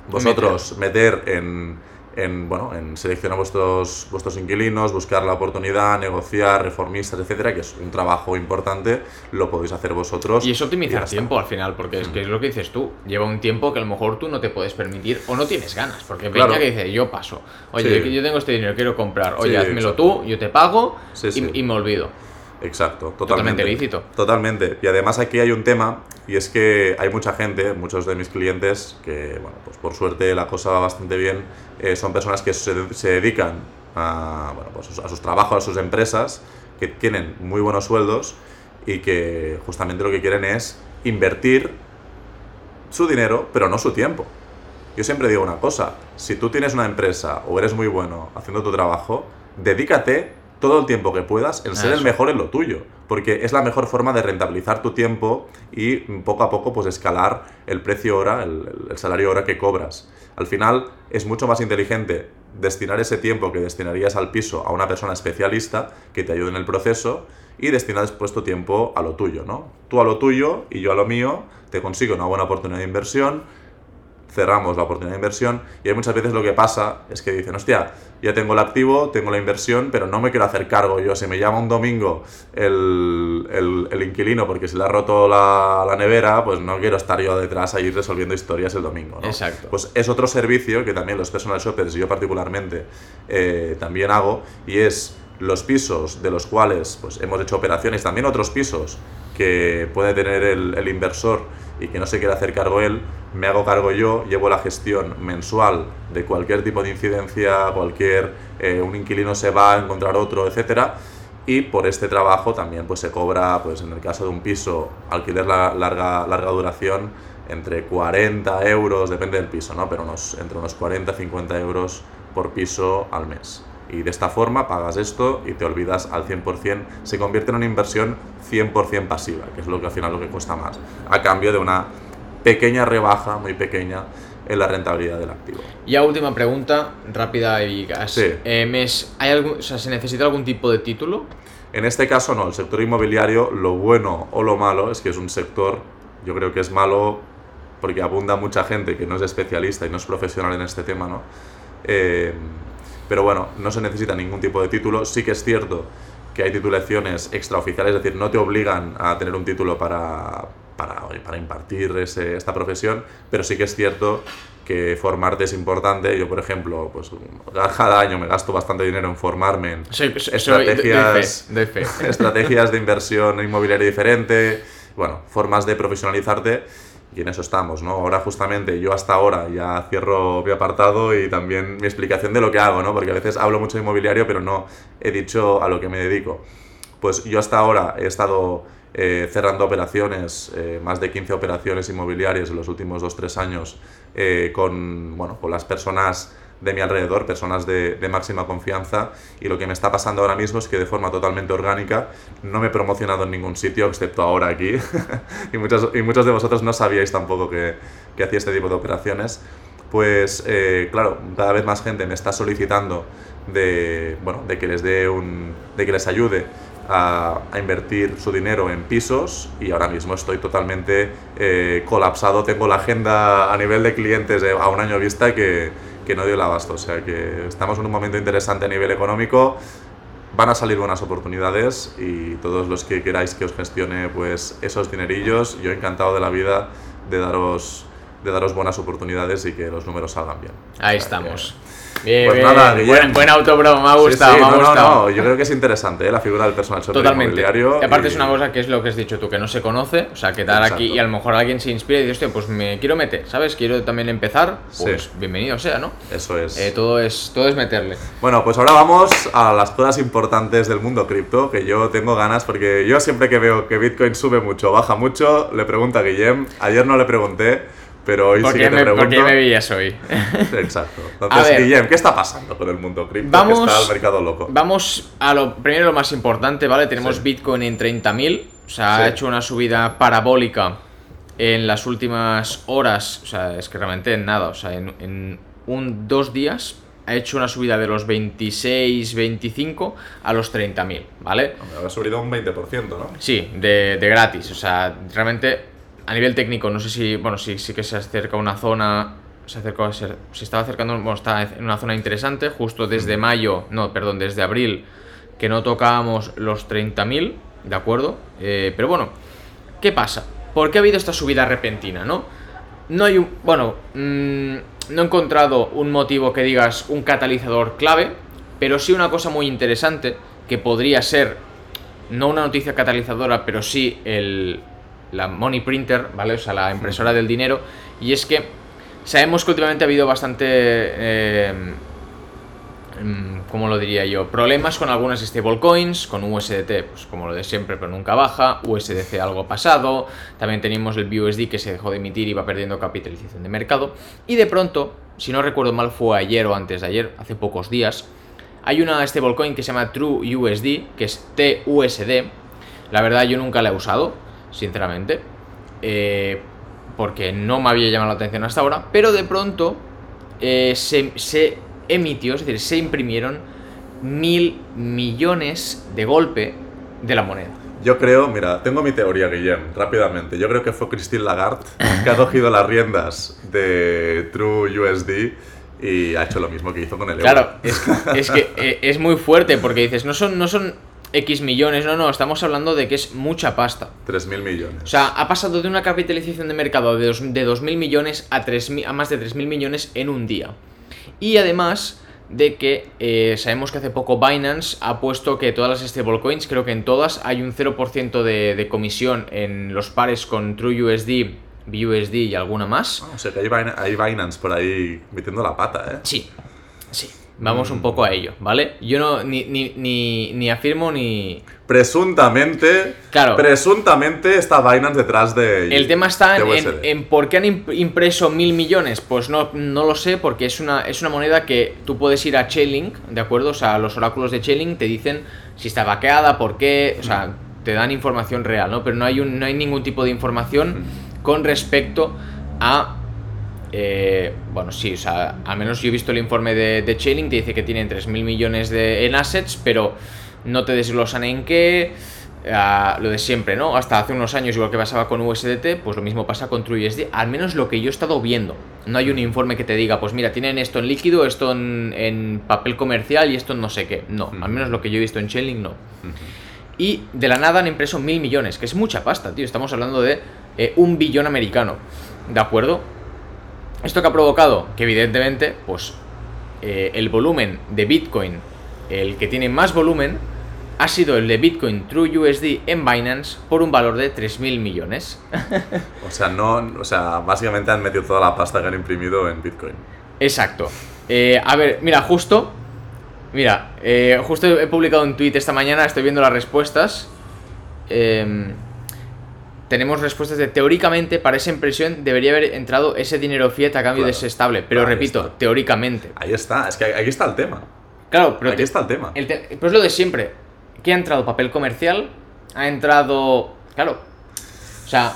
vosotros meter en en, bueno, en seleccionar vuestros, vuestros inquilinos, buscar la oportunidad, negociar, reformistas, etcétera, que es un trabajo importante, lo podéis hacer vosotros. Y es optimizar tiempo al final, porque es que es lo que dices tú, lleva un tiempo que a lo mejor tú no te puedes permitir o no tienes ganas, porque claro. que dice, yo paso, oye, yo tengo este dinero, quiero comprar, oye, házmelo tú, yo te pago y, y me olvido. Exacto, totalmente. Totalmente lícito. Totalmente. Y además aquí hay un tema, y es que hay mucha gente, muchos de mis clientes, que, bueno, pues por suerte la cosa va bastante bien, eh, son personas que se, se dedican a, bueno, pues a sus trabajos, a sus empresas, que tienen muy buenos sueldos y que justamente lo que quieren es invertir su dinero, pero no su tiempo. Yo siempre digo una cosa, si tú tienes una empresa o eres muy bueno haciendo tu trabajo, dedícate todo el tiempo que puedas en ser el mejor en lo tuyo, porque es la mejor forma de rentabilizar tu tiempo y poco a poco pues escalar el precio hora, el, el salario hora que cobras. Al final es mucho más inteligente destinar ese tiempo que destinarías al piso a una persona especialista que te ayude en el proceso y destinar después tu tiempo a lo tuyo, ¿no? Tú a lo tuyo y yo a lo mío, te consigo una buena oportunidad de inversión, cerramos la oportunidad de inversión y hay muchas veces lo que pasa es que dicen, hostia, ya tengo el activo, tengo la inversión, pero no me quiero hacer cargo yo. Si me llama un domingo el, el- el inquilino porque se le ha roto la, la nevera, pues no quiero estar yo detrás ahí resolviendo historias el domingo. ¿no? Exacto. Pues es otro servicio que también los personal shoppers y yo particularmente eh, también hago y es los pisos de los cuales pues, hemos hecho operaciones, también otros pisos que puede tener el, el inversor y que no se quiere hacer cargo él, me hago cargo yo, llevo la gestión mensual de cualquier tipo de incidencia, cualquier, eh, un inquilino se va a encontrar otro, etcétera, y por este trabajo también pues se cobra, pues en el caso de un piso, alquiler la- larga, larga duración, entre 40 euros, depende del piso, ¿no? Pero unos, entre unos 40 y 50 euros por piso al mes. Y de esta forma pagas esto y te olvidas al 100%, se convierte en una inversión 100% pasiva, que es lo que al final lo que cuesta más, a cambio de una pequeña rebaja, muy pequeña, en la rentabilidad del activo. Ya última pregunta, rápida y gas. Sí. Eh, mes, ¿hay algún, o sea, ¿Se necesita algún tipo de título? En este caso no, el sector inmobiliario, lo bueno o lo malo es que es un sector, yo creo que es malo porque abunda mucha gente que no es especialista y no es profesional en este tema, ¿no? Eh, pero bueno, no se necesita ningún tipo de título. Sí que es cierto que hay titulaciones extraoficiales, es decir, no te obligan a tener un título para, para, para impartir ese- esta profesión, pero sí que es cierto que formarte es importante. Yo, por ejemplo, pues cada año me gasto bastante dinero en formarme en Soy, soy- soy- estrategias, fe, doy fe. estrategias de inversión inmobiliaria diferente, bueno, formas de profesionalizarte y en eso estamos, ¿no? Ahora justamente yo hasta ahora ya cierro mi apartado y también mi explicación de lo que hago, ¿no? Porque a veces hablo mucho de inmobiliario pero no he dicho a lo que me dedico. Pues yo hasta ahora he estado eh, cerrando operaciones, eh, más de 15 operaciones inmobiliarias en los últimos 2-3 años eh, con, bueno, con las personas de mi alrededor, personas de, de máxima confianza y lo que me está pasando ahora mismo es que de forma totalmente orgánica no me he promocionado en ningún sitio excepto ahora aquí y, muchos, y muchos de vosotros no sabíais tampoco que, que hacía este tipo de operaciones pues eh, claro, cada vez más gente me está solicitando de, bueno, de que les dé un, de que les ayude a, a invertir su dinero en pisos y ahora mismo estoy totalmente eh, colapsado. Tengo la agenda a nivel de clientes de- a un año vista que, que no dio el abasto. O sea que estamos en un momento interesante a nivel económico. Van a salir buenas oportunidades y todos los que queráis que os gestione pues esos dinerillos, yo encantado de la vida de daros de daros buenas oportunidades y que los números salgan bien. Ahí O sea que- estamos. Bien, Pues bien. nada, buen, buen auto, bro. Me ha Sí, gustado, sí, me ha no, no, gustado. no, yo creo que es interesante ¿eh? la figura del personal shopper Totalmente. inmobiliario. Y aparte y- es una cosa que es lo que has dicho tú, que no se conoce. O sea, que aquí Exacto. y a lo mejor alguien se inspira y dice, hostia, pues me quiero meter, ¿sabes? Quiero también empezar. Pues Sí. bienvenido sea, ¿no? Eso es. Eh, todo es todo es meterle. Bueno, pues ahora vamos a las cosas importantes del mundo cripto, que yo tengo ganas, porque yo siempre que veo que Bitcoin sube mucho, baja mucho, le pregunto a Guillem. Ayer no le pregunté, pero hoy ¿Por sí que te me, pregunto. por qué me veías hoy? Exacto. Entonces, ver. Guillem, ¿qué está pasando con el mundo cripto? Vamos- Que está el mercado loco. Vamos a lo primero lo más importante, ¿vale? Tenemos Sí. Bitcoin en 30.000, o sea, ha hecho una subida parabólica en las últimas horas, o sea, es que realmente en nada, o sea, en, en un dos días ha hecho una subida de los 26, 25 a los 30.000, ¿vale? Hombre, Ha subido un 20%, ¿no? Sí, de, de gratis. O sea, realmente a nivel técnico, no sé si, bueno, sí, sí que se acerca a una zona, se acercó, se, se estaba acercando, bueno, está en una zona interesante, justo desde mayo, no, perdón, desde abril, que no tocábamos los 30.000, ¿de acuerdo? Eh, pero bueno, ¿qué pasa? ¿Por qué ha habido esta subida repentina, no? No hay un, bueno, mm, no he encontrado un motivo que digas un catalizador clave, pero sí una cosa muy interesante que podría ser no una noticia catalizadora, pero sí el, la money printer, ¿vale? O sea, la impresora del dinero. Y es que sabemos que últimamente ha habido bastante, eh, mm, ¿cómo lo diría yo? Problemas con algunas stablecoins, con USDT, pues como lo de siempre, pero nunca baja. USDC algo pasado. También tenemos el BUSD que se dejó de emitir y va perdiendo capitalización de mercado. Y de pronto, si no recuerdo mal, fue ayer o antes de ayer, hace pocos días, Hay una stablecoin que se llama TrueUSD, que es TUSD. La verdad yo nunca la he usado, sinceramente. Eh, porque no me había llamado la atención hasta ahora. Pero de pronto eh, se, se emitió, es decir, se imprimieron mil millones de golpe de la moneda. Yo creo, mira, tengo mi teoría, Guillem, rápidamente. Yo creo que fue Christine Lagarde que ha cogido las riendas de True USD y ha hecho lo mismo que hizo con el euro. Claro, es, que- es que eh, es muy fuerte porque dices, no son, no son X millones, no, no, estamos hablando de que es mucha pasta. 3.000 millones. O sea, ha pasado de una capitalización de mercado de, dos- de 2.000 millones a, 3.000 a más de 3.000 millones en un día. Y además de que eh, sabemos que hace poco Binance ha puesto que todas las stablecoins, creo que en todas hay un 0% de, de comisión en los pares con TrueUSD, BUSD y alguna más. Ah, o sea que hay, Bin- hay Binance por ahí metiendo la pata, ¿eh? Sí. Vamos un poco a ello, ¿vale? Yo no ni, ni, ni, ni afirmo ni... Presuntamente, Claro. presuntamente está Binance detrás de El tema está en, en- en por qué han imp- impreso mil millones. Pues no, no lo sé, porque es una, es una moneda que tú puedes ir a Chainlink, ¿de acuerdo? O sea, los oráculos de Chainlink te dicen si está vaqueada, por qué, o sea, te dan información real, ¿no? Pero no hay, un, no hay ningún tipo de información con respecto a... eh, bueno, sí, o sea, al menos yo he visto el informe de, de te dice que tienen 3.000 millones de, en assets, pero no te desglosan en qué, ah, lo de siempre, ¿no? Hasta hace unos años, igual que pasaba con USDT, pues lo mismo pasa con TrueUSD, al menos lo que yo he estado viendo. No hay un informe que te diga, pues mira, tienen esto en líquido, esto en, papel comercial y esto en no sé qué. No, al menos lo que yo he visto en Chainlink, no. Y de la nada han impreso mil millones, que es mucha pasta, tío. Estamos hablando de eh, un billón americano. ¿De acuerdo? ¿Esto que ha provocado? Que evidentemente, pues, eh, el volumen de Bitcoin, el que tiene más volumen, ha sido el de Bitcoin True USD en Binance por un valor de 3.000 millones. O sea, no, o sea, básicamente han metido toda la pasta que han imprimido en Bitcoin. Exacto. Eh, a ver, mira, justo. Mira, eh, justo he publicado un tweet esta mañana, estoy viendo las respuestas. Em, tenemos respuestas de teóricamente para esa impresión debería haber entrado ese dinero fiat a cambio de Claro. ese estable. Pero repito, está. teóricamente. Ahí está, es que ahí está el tema. Claro, pero Aquí te- está el tema. el te- pero es lo de siempre. ¿Qué ha entrado? Papel comercial. Ha entrado. Claro. O sea,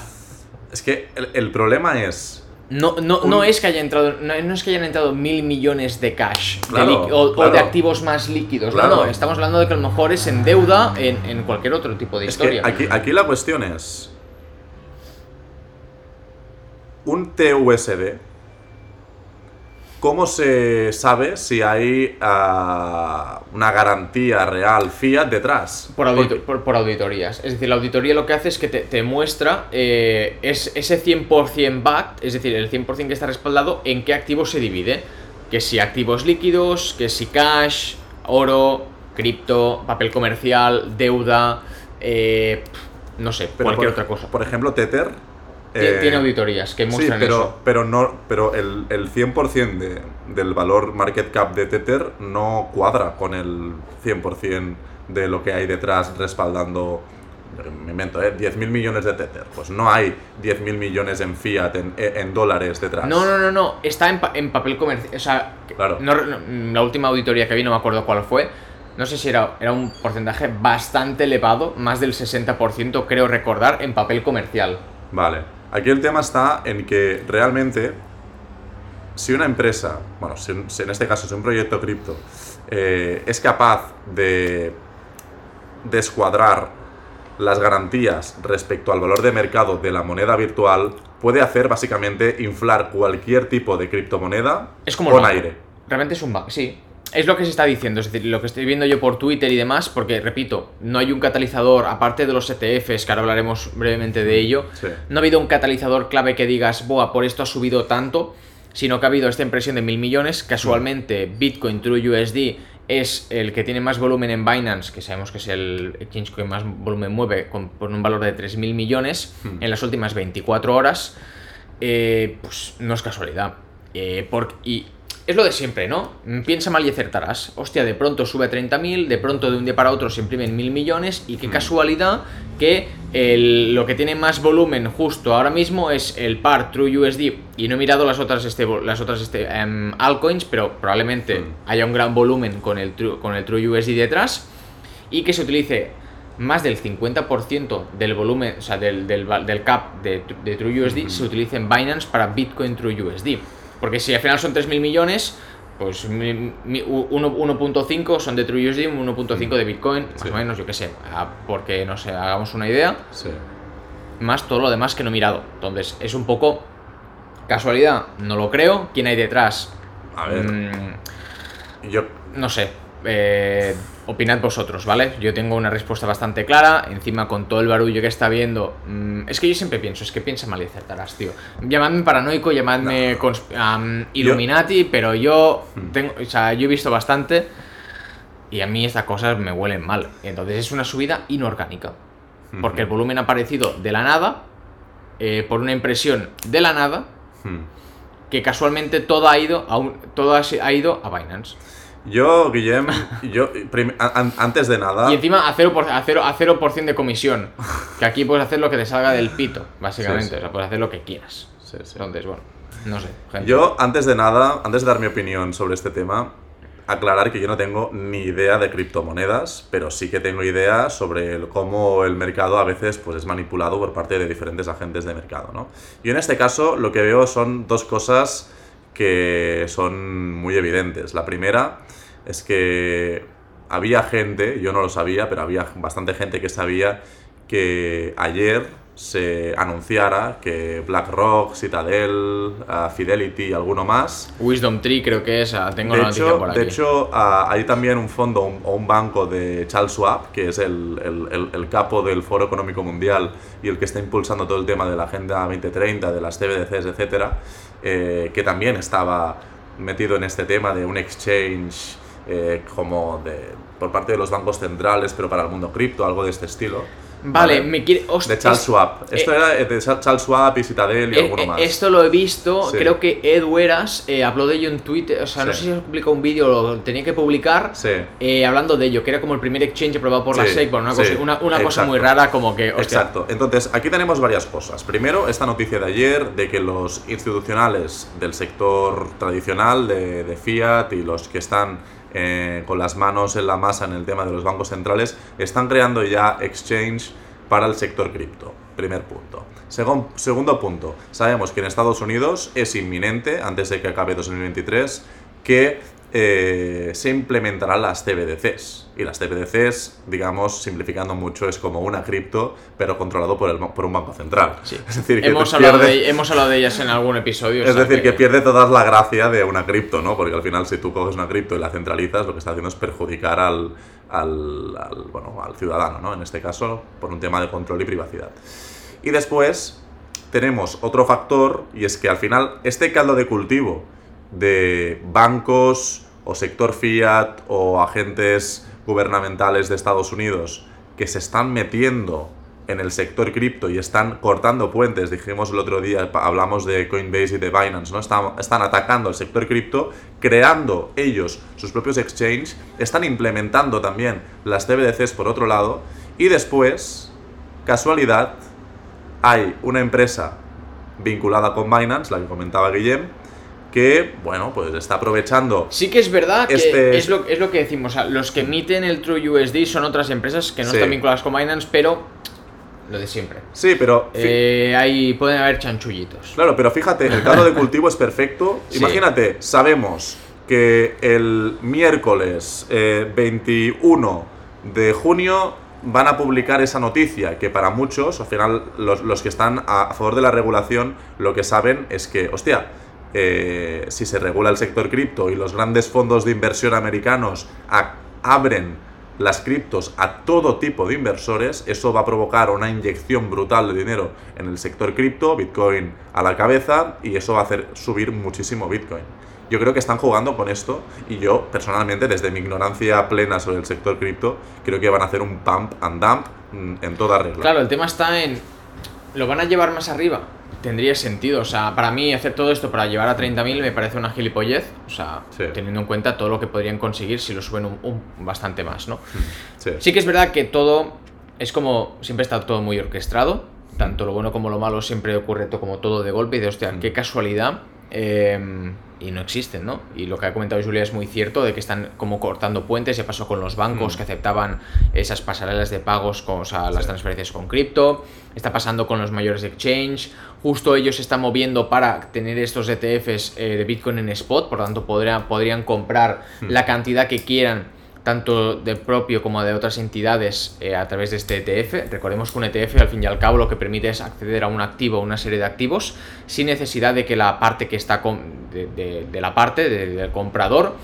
Es que el, el problema es. No, no, Un- no es que haya entrado, no, no es que hayan entrado mil millones de cash de Claro, o, de activos más líquidos. Claro. No, no, estamos hablando de que a lo mejor es en deuda en, en cualquier otro tipo de Es que historia. aquí, aquí la cuestión es. Un TUSD. ¿Cómo se sabe si hay ah, una garantía real fiat detrás? Por, audito- Porque- por- por auditorías. Es decir, la auditoría lo que hace es que te, te muestra eh, es, ese 100% backed, es decir, el 100% que está respaldado, en qué activos se divide. Que si activos líquidos, que si cash, oro, cripto, papel comercial, deuda, eh, no sé, pero cualquier por- otra cosa. Por ejemplo, Tether. Eh, Tiene auditorías que Sí, muestran pero, eso. pero, no, pero el, el 100% de, del valor market cap de Tether no cuadra con el 100% de lo que hay detrás respaldando, me invento, ¿eh? 10.000 millones de Tether. Pues no hay 10.000 millones en fiat, en, en dólares detrás. No, no, no, no. Está en, pa- en papel comercial. O sea, Claro. no no, la última auditoría que vi, no me acuerdo cuál fue. No sé si era, era un porcentaje bastante elevado, más del 60%, creo recordar, en papel comercial. Vale. Aquí el tema está en que realmente, si una empresa, bueno, si, en este caso es un proyecto cripto, eh, es capaz de descuadrar las garantías respecto al valor de mercado de la moneda virtual, puede hacer básicamente inflar cualquier tipo de criptomoneda Es como con aire. Realmente es un banco, sí. Es lo que se está diciendo, es decir, lo que estoy viendo yo por Twitter y demás, porque, repito, no hay un catalizador, aparte de los ETFs, que ahora hablaremos brevemente de ello, Sí. no ha habido un catalizador clave que digas, boa, por esto ha subido tanto, sino que ha habido esta impresión de mil millones. Casualmente, Bitcoin True USD es el que tiene más volumen en Binance, que sabemos que es el exchange que más volumen mueve, con, con un valor de 3.000 millones en las últimas 24 horas. Eh, pues no es casualidad. Eh, por- y es lo de siempre, ¿no? Mm, Piensa mal y acertarás. Hostia, de pronto sube a 30.000, de pronto de un día para otro se imprimen mil millones y qué casualidad que el- lo que tiene más volumen justo ahora mismo es el par True USD y no he mirado las otras este, las otras este, em, altcoins, pero probablemente Mm. haya un gran volumen con el, True- con el True USD detrás y que se utilice más del 50% del volumen, o sea, del, del, cap de, de True USD se utilice en Binance para Bitcoin True USD. Porque si al final son 3.000 millones, pues mi- mi- u- uno- 1.5 son de True USD, 1.5 de Bitcoin, más Sí. o menos, yo qué sé, ah, porque no sé, hagamos una idea, Sí. más todo lo demás que no he mirado. Entonces, es un poco casualidad, no lo creo. ¿Quién hay detrás? A ver. Mm, Yo. no sé. Eh, opinad vosotros, ¿vale? Yo tengo una respuesta bastante clara. Encima, con todo el barullo que está viendo. mm, es que yo siempre pienso, es que piensa mal y acertarás, tío. Llamadme paranoico, llamadme Illuminati, pero yo Hmm. tengo. O sea, yo he visto bastante. Y a mí estas cosas me huelen mal. Entonces es una subida inorgánica. Porque el volumen ha aparecido de la nada. eh, por una impresión de la nada. Que casualmente todo ha ido a, un- todo ha ido a Binance. Yo, Guillem, yo, an- antes de nada. Y encima a 0%, por- a cero- a 0% de comisión. Que aquí puedes hacer lo que te salga del pito, básicamente. Sí, sí. O sea, puedes hacer lo que quieras. Sí. Entonces, bueno, no sé. gente. Yo, antes de nada, antes de dar mi opinión sobre este tema, aclarar que yo no tengo ni idea de criptomonedas, pero sí que tengo idea sobre el- cómo el mercado a veces pues, es manipulado por parte de diferentes agentes de mercado. ¿no? Y en este caso lo que veo son dos cosas que son muy evidentes. La primera es que había gente, yo no lo sabía, pero había bastante gente que sabía que ayer se anunciara que BlackRock, Citadel, ah, Fidelity y alguno más. Wisdom Tree creo que es. ah, Tengo De la noticia hecho, por aquí. de hecho ah, hay también un fondo un- o un banco de Charles Schwab, que es el, el- el- el capo del Foro Económico Mundial y el que está impulsando todo el tema de la Agenda 2030, de las CBDCs, etcétera, eh, que también estaba metido en este tema de un exchange eh, como de, por parte de los bancos centrales, pero para el mundo cripto, algo de este estilo. Vale, me quiere. De Charles es- Schwab. Esto eh, era de Charles Schwab y Citadel y eh, alguno eh, más. Esto lo he visto, Sí. creo que Edu Eras eh, habló de ello en Twitter, o sea, no sé si publicó un vídeo, lo tenía que publicar, Sí. hablando de ello, que era como el primer exchange aprobado por la SEC, bueno, una, cosa, una, una cosa muy rara como que, hostia, Exacto. Entonces, aquí tenemos varias cosas. Primero, esta noticia de ayer de que los institucionales del sector tradicional de, de Fiat y los que están eh, con las manos en la masa en el tema de los bancos centrales están creando ya exchange para el sector cripto. Primer punto. Segun- segundo punto. Sabemos que en Estados Unidos es inminente, antes de que acabe 2023, que eh, se implementarán las CBDCs. Y las CBDCs, digamos, simplificando mucho, es como una cripto, pero controlado por, el, por un banco central. Sí. Es decir, que hemos, hablado pierde- de, hemos hablado de ellas en algún episodio. es decir, que pierde toda la gracia de una cripto, ¿no? Porque al final, si tú coges una cripto y la centralizas, lo que está haciendo es perjudicar al, al, al, bueno, al ciudadano, ¿no? En este caso, por un tema de control y privacidad. Y después tenemos otro factor, y es que al final, este caldo de cultivo de bancos o sector fiat o agentes gubernamentales de Estados Unidos que se están metiendo en el sector cripto y están cortando puentes, dijimos el otro día, hablamos de Coinbase y de Binance, ¿no? Están, están atacando el sector cripto, creando ellos sus propios exchanges, están implementando también las CBDCs por otro lado, y después, casualidad, hay una empresa vinculada con Binance, la que comentaba Guillem, que, bueno, pues está aprovechando Sí que es verdad que Este- es, lo, es lo que decimos. o sea, los que emiten el True USD son otras empresas que no Sí. están vinculadas con Binance, pero lo de siempre. Sí, pero Eh, hay, pueden haber chanchullitos. Claro, pero fíjate, el caldo de cultivo es perfecto. Sí. Imagínate, sabemos que el miércoles eh, 21 de junio van a publicar esa noticia, que para muchos, al final, los, los que están a, a favor de la regulación, lo que saben es que, hostia, eh, si se regula el sector cripto y los grandes fondos de inversión americanos abren las criptos a todo tipo de inversores, eso va a provocar una inyección brutal de dinero en el sector cripto, Bitcoin a la cabeza, y eso va a hacer subir muchísimo Bitcoin. Yo creo que están jugando con esto y yo personalmente, desde mi ignorancia plena sobre el sector cripto, creo que van a hacer un pump and dump mm, en toda regla. Claro, el tema está en ¿Lo van a llevar más arriba? Tendría sentido. O sea, para mí hacer todo esto para llevar a 30.000 me parece una gilipollez. O sea, Sí. teniendo en cuenta todo lo que podrían conseguir si lo suben un, un- bastante más, ¿no? Sí. Sí que es verdad que todo es como, siempre está todo muy orquestado, tanto lo bueno como lo malo siempre ocurre todo como todo de golpe y de hostia, qué casualidad. eh, y no existen, ¿no? Y lo que ha comentado Julia es muy cierto, de que están como cortando puentes, ya pasó con los bancos Mm. que aceptaban esas pasarelas de pagos, con, o sea, las Sí. transferencias con cripto, está pasando con los mayores exchange, justo ellos se están moviendo para tener estos ETFs eh, de Bitcoin en spot, por lo tanto podrían, podrían comprar Mm. la cantidad que quieran tanto de propio como de otras entidades eh, a través de este ETF. Recordemos que un ETF al fin y al cabo lo que permite es acceder a un activo o una serie de activos sin necesidad de que la parte que está con- de, la parte de- del comprador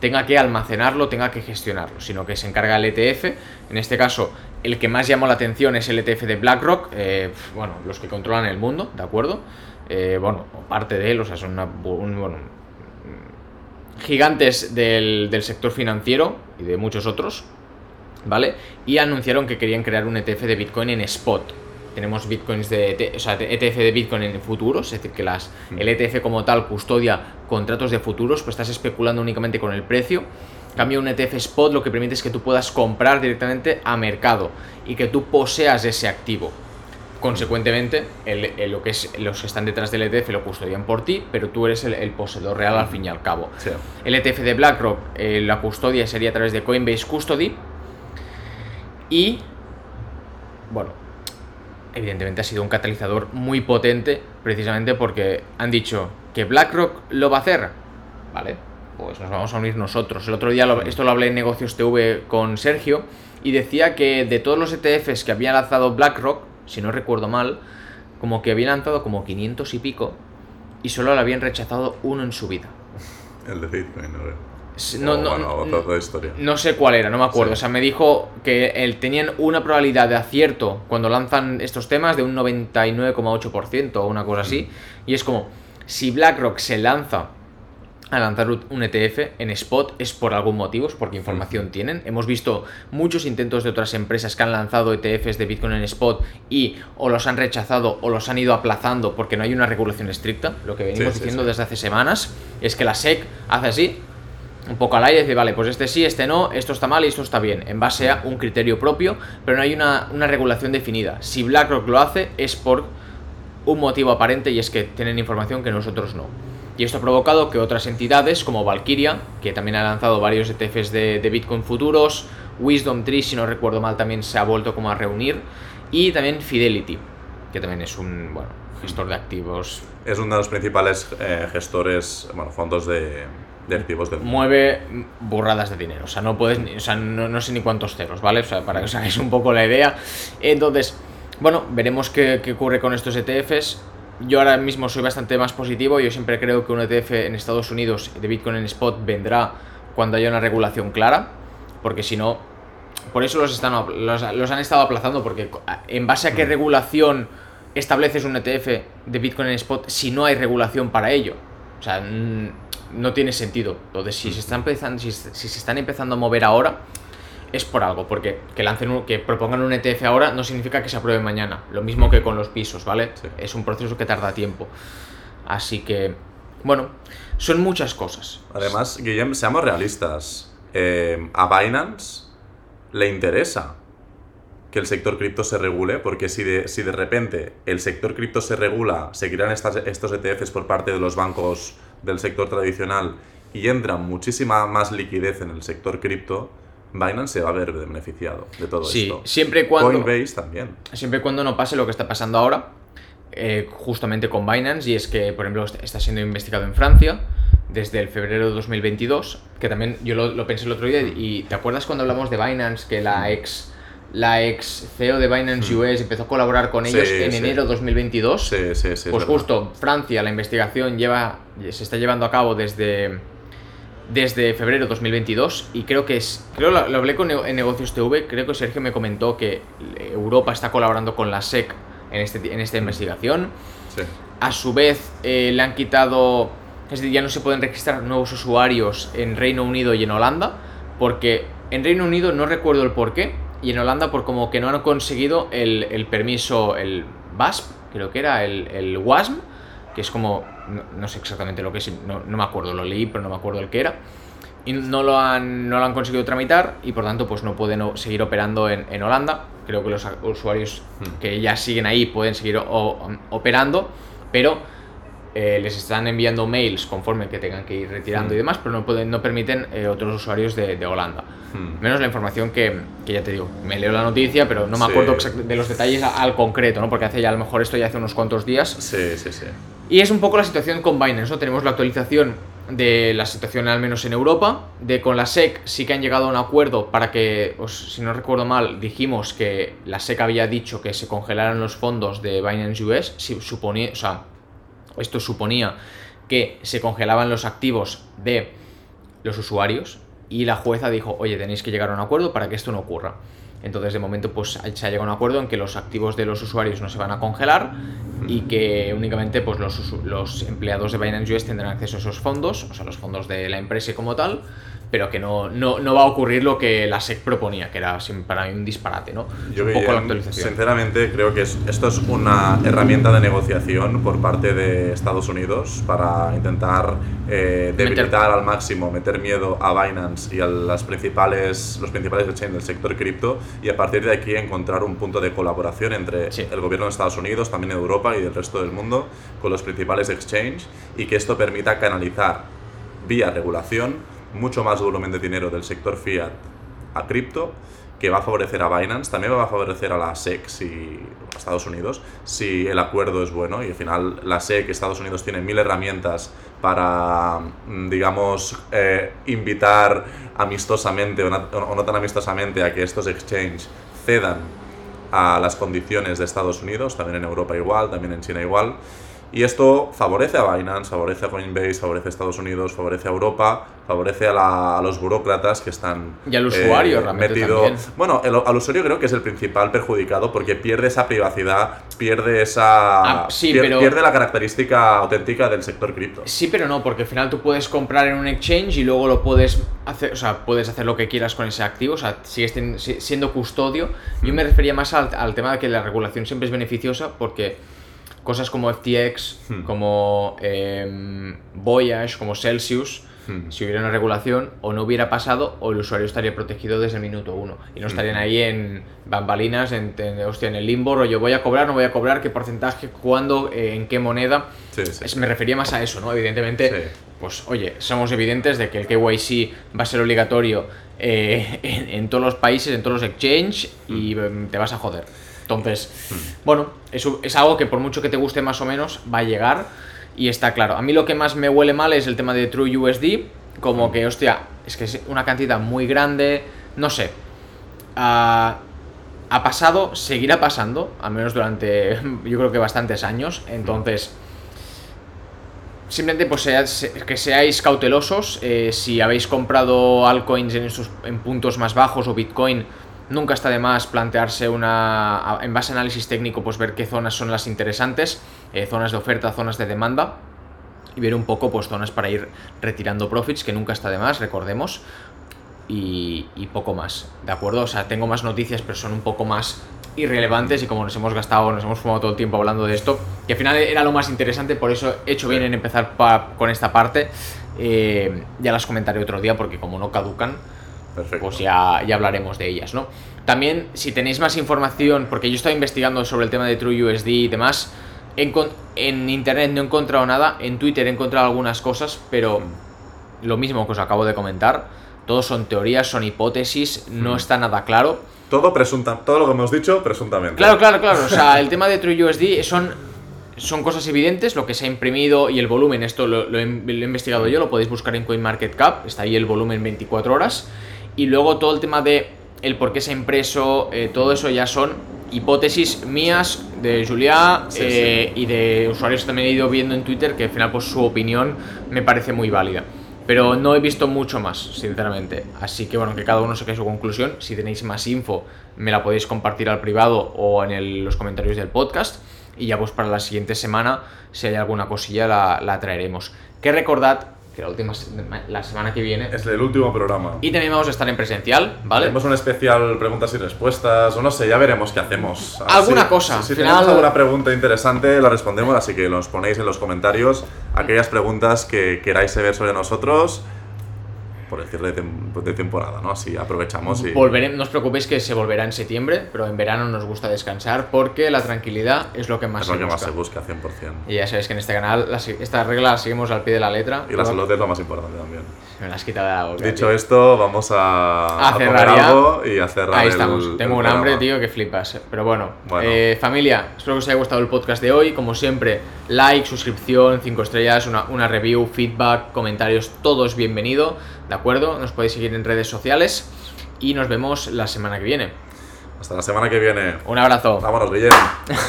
tenga que almacenarlo, tenga que gestionarlo, sino que se encarga el ETF. En este caso, el que más llamó la atención es el ETF de BlackRock, eh, bueno, los que controlan el mundo, ¿de acuerdo? Eh, bueno, parte de él, o sea, son una, un- gigantes del, del sector financiero y de muchos otros, ¿vale? Y anunciaron que querían crear un ETF de Bitcoin en spot. Tenemos bitcoins de, ET o sea, de ETF de Bitcoin en futuros, es decir, que las, el ETF como tal custodia contratos de futuros, pues estás especulando únicamente con el precio. Cambio un ETF spot lo que permite es que tú puedas comprar directamente a mercado y que tú poseas ese activo. Consecuentemente, el- el- lo que es, los que están detrás del ETF lo custodian por ti, pero tú eres el, el poseedor real al fin y al cabo. Sí. El ETF de BlackRock, eh, la custodia sería a través de Coinbase Custody. Y, bueno, evidentemente ha sido un catalizador muy potente, precisamente porque han dicho que BlackRock lo va a hacer. Vale, pues nos vamos a unir nosotros. El otro día, lo- esto lo hablé en Negocios TV con Sergio, y decía que de todos los ETFs que había lanzado BlackRock, si no recuerdo mal, como que había lanzado como 500 y pico, y solo le habían rechazado uno en su vida. El de Bitcoin, ¿no? No, no, bueno, no, otra, otra historia. no sé cuál era, no me acuerdo. Sí. O sea, me dijo que él, tenían una probabilidad de acierto cuando lanzan estos temas de un 99,8% o una cosa así. Y es como, si BlackRock se lanza a lanzar un ETF en spot es por algún motivo, es porque información tienen. Hemos visto muchos intentos de otras empresas que han lanzado ETFs de Bitcoin en spot y o los han rechazado o los han ido aplazando porque no hay una regulación estricta. Lo que venimos Sí, sí, diciendo sí. desde hace semanas es que la SEC hace así, un poco al aire, dice, vale, pues este sí, este no, esto está mal y esto está bien, en base a un criterio propio, pero no hay una, una regulación definida. Si BlackRock lo hace es por un motivo aparente y es que tienen información que nosotros no. Y esto ha provocado que otras entidades como Valkyria, que también ha lanzado varios ETFs de, de Bitcoin futuros, Wisdom Tree, si no recuerdo mal, también se ha vuelto como a reunir, y también Fidelity, que también es un, bueno, gestor de activos Es uno de los principales eh, gestores, bueno, fondos de, de activos del mundo. mueve burradas de dinero. O sea, no puedes, o sea, no, no sé ni cuántos ceros, ¿vale? O sea, para que os hagáis un poco la idea. Entonces, bueno, veremos qué, qué ocurre con estos ETFs. Yo ahora mismo soy bastante más positivo. Yo siempre creo que un ETF en Estados Unidos de Bitcoin en spot vendrá cuando haya una regulación clara. Porque si no, por eso los, están, los, los han estado aplazando. Porque en base a qué regulación estableces un ETF de Bitcoin en spot si no hay regulación para ello. O sea, mm, no tiene sentido. Entonces, si se están empezando, si, si se están empezando a mover ahora, es por algo, porque que lancen un- que propongan un ETF ahora no significa que se apruebe mañana. Lo mismo que con los pisos, ¿vale? Sí. Es un proceso que tarda tiempo. Así que, bueno, son muchas cosas. Además, Guillem, seamos realistas. Eh, a Binance le interesa que el sector cripto se regule, porque si de, si de repente el sector cripto se regula, se crean estas, estos ETFs por parte de los bancos del sector tradicional y entra muchísima más liquidez en el sector cripto, Binance se va a ver beneficiado de todo Sí, esto. siempre cuando... Coinbase también. Siempre y cuando no pase lo que está pasando ahora, eh, justamente con Binance, y es que, por ejemplo, est- está siendo investigado en Francia desde el febrero de 2022, que también yo lo, lo pensé el otro día, y ¿te acuerdas cuando hablamos de Binance, que la ex, la ex CEO de Binance US empezó a colaborar con Sí, ellos en sí. enero de 2022? Sí, sí, sí. es Pues justo, Francia, la investigación lleva, se está llevando a cabo desde, desde febrero de 2022 y creo que es, creo lo, lo hablé con, en Negocios TV, creo que Sergio me comentó que Europa está colaborando con la SEC en, este, en esta investigación. Sí. A su vez, eh, le han quitado, es decir, ya no se pueden registrar nuevos usuarios en Reino Unido y en Holanda, porque en Reino Unido no recuerdo el por qué, y en Holanda por como que no han conseguido el, el permiso, el VASP, creo que era el, el WASM, que es como, no, sé exactamente lo que es, no, no, me acuerdo, lo leí, pero no me acuerdo el que era. Y no lo han, no lo han conseguido tramitar y por tanto pues no pueden seguir operando en, en Holanda. Creo que los usuarios hmm. que ya siguen ahí pueden seguir operando, pero eh, les están enviando mails conforme que tengan que ir retirando y hmm. demás, pero no, pueden, no permiten eh, otros usuarios de, de Holanda. Hmm. Menos la información que, que, ya te digo, me leo la noticia, pero no me acuerdo de los detalles al concreto, ¿no? Porque hace ya a lo mejor esto ya hace unos cuantos días. Sí, sí, sí. Y es un poco la situación con Binance, ¿no? Tenemos la actualización de la situación al menos en Europa, de con la SEC sí que han llegado a un acuerdo para que, si no recuerdo mal, dijimos que la SEC había dicho que se congelaran los fondos de Binance US, esto suponía que se congelaban los activos de los usuarios y la jueza dijo, oye, tenéis que llegar a un acuerdo para que esto no ocurra. Entonces, de momento, pues se ha llegado a un acuerdo en que los activos de los usuarios no se van a congelar y que únicamente pues, los, los empleados de Binance US tendrán acceso a esos fondos, o sea, los fondos de la empresa como tal, pero que no, no, va a ocurrir lo que la SEC proponía, que era para mí un disparate, ¿no? Yo un poco la actualización. Sinceramente, creo que esto es una herramienta de negociación por parte de Estados Unidos para intentar eh, debilitar al máximo, meter miedo a Binance y a las principales, los principales exchanges del sector cripto y a partir de aquí encontrar un punto de colaboración entre el gobierno de Estados Unidos, también de Europa y del resto del mundo con los principales exchanges y que esto permita canalizar vía regulación mucho más volumen de dinero del sector fiat a cripto, que va a favorecer a Binance, también va a favorecer a la SEC y a Estados Unidos si el acuerdo es bueno y al final la SEC Estados Unidos tiene mil herramientas para, mm, digamos, eh, invitar amistosamente o no tan amistosamente a que estos exchanges cedan a las condiciones de Estados Unidos, también en Europa igual, también en China igual. Y esto favorece a Binance, favorece a Coinbase, favorece a Estados Unidos, favorece a Europa, favorece a, los burócratas que están... Y al usuario eh, metido... Bueno, al usuario creo que es el principal perjudicado porque pierde esa privacidad, pierde esa... Ah, sí, pierde, la característica auténtica del sector cripto. Sí, pero no, porque al final tú puedes comprar en un exchange y luego lo puedes hacer, o sea, puedes hacer lo que quieras con ese activo, o sea, sigues siendo custodio. Yo me refería más al, al tema de que la regulación siempre es beneficiosa porque cosas como FTX, hmm. como eh, Voyage, como Celsius, hmm. si hubiera una regulación, o no hubiera pasado, o el usuario estaría protegido desde el minuto uno. Y no hmm. estarían ahí en bambalinas, en, hostia, en el limbo, yo voy a cobrar, no voy a cobrar, qué porcentaje, cuándo, eh, en qué moneda. me refería más a eso, ¿no? Evidentemente, pues oye, somos evidentes de que el KYC va a ser obligatorio eh, en, en, todos los países, en todos los exchanges, y em, te vas a joder. Entonces, bueno, eso es algo que por mucho que te guste más o menos, va a llegar y está claro. A mí lo que más me huele mal es el tema de True USD, como que, hostia, es que es una cantidad muy grande, no sé. ha pasado, seguirá pasando, al menos durante, yo creo que bastantes años, entonces... Simplemente pues que seáis cautelosos. Eh, si habéis comprado altcoins en puntos más bajos o Bitcoin, Nunca está de más plantearse una, en base a análisis técnico, pues ver qué zonas son las interesantes, eh, zonas de oferta, zonas de demanda, y ver un poco pues zonas para ir retirando profits, que nunca está de más, recordemos, y, poco más, ¿de acuerdo? O sea, tengo más noticias, pero son un poco más irrelevantes y como nos hemos gastado, nos hemos fumado todo el tiempo hablando de esto, que al final era lo más interesante, por eso he hecho bien en empezar con esta parte, eh, ya las comentaré otro día porque como no caducan, pues ya, ya hablaremos de ellas, ¿no? También, si tenéis más información, porque yo estaba investigando sobre el tema de TrueUSD y demás, en, en internet no he encontrado nada, en Twitter he encontrado algunas cosas, pero mm. lo mismo que os acabo de comentar, todo son teorías, son hipótesis, no mm. está nada claro. Todo presunta, todo lo que hemos dicho, presuntamente. Claro, claro, claro. O sea, el tema de TrueUSD son, son cosas evidentes, lo que se ha imprimido y el volumen, esto lo, lo, he, lo he investigado yo, lo podéis buscar en CoinMarketCap, está ahí el volumen 24 horas. Y luego todo el tema de el por qué se ha impreso, eh, todo eso ya son hipótesis mías de Julia eh, y de usuarios que también he ido viendo en Twitter que al final pues su opinión me parece muy válida. Pero no he visto mucho más, sinceramente. Así que bueno, que cada uno saque su conclusión. Si tenéis más info, me la podéis compartir al privado o en los comentarios del podcast. Y ya pues para la siguiente semana, si hay alguna cosilla, la, la traeremos. Que recordad que la última la semana que viene. Es el último programa. Y también vamos a estar en presencial, ¿vale? Haremos un especial preguntas y respuestas, o no sé, ya veremos qué hacemos. A ver Alguna cosa, Si, tenemos alguna pregunta interesante, la respondemos, así que nos ponéis en los comentarios aquellas preguntas que queráis saber sobre nosotros por el cierre de, tem- de temporada, ¿no? Así aprovechamos y... No os preocupéis que se volverá en septiembre, pero en verano nos gusta descansar porque la tranquilidad es lo que más Es lo se que más busca. se busca, 100%. Y ya sabéis que en este canal la esta regla la seguimos al pie de la letra. Y la salud es lo más importante también. Me la has quitado de la boca. Dicho tío. esto, vamos a, A cerrar algo y a cerrar Ahí el- estamos. Tengo un hambre, tío, que flipas. Pero bueno, Bueno. eh, familia, espero que os haya gustado el podcast de hoy. Como siempre, like, suscripción, 5 estrellas, una, una review, feedback, comentarios, todo es bienvenido. ¿De acuerdo? Nos podéis seguir en redes sociales y nos vemos la semana que viene. Hasta la semana que viene. Un abrazo. Vámonos, Guillermo.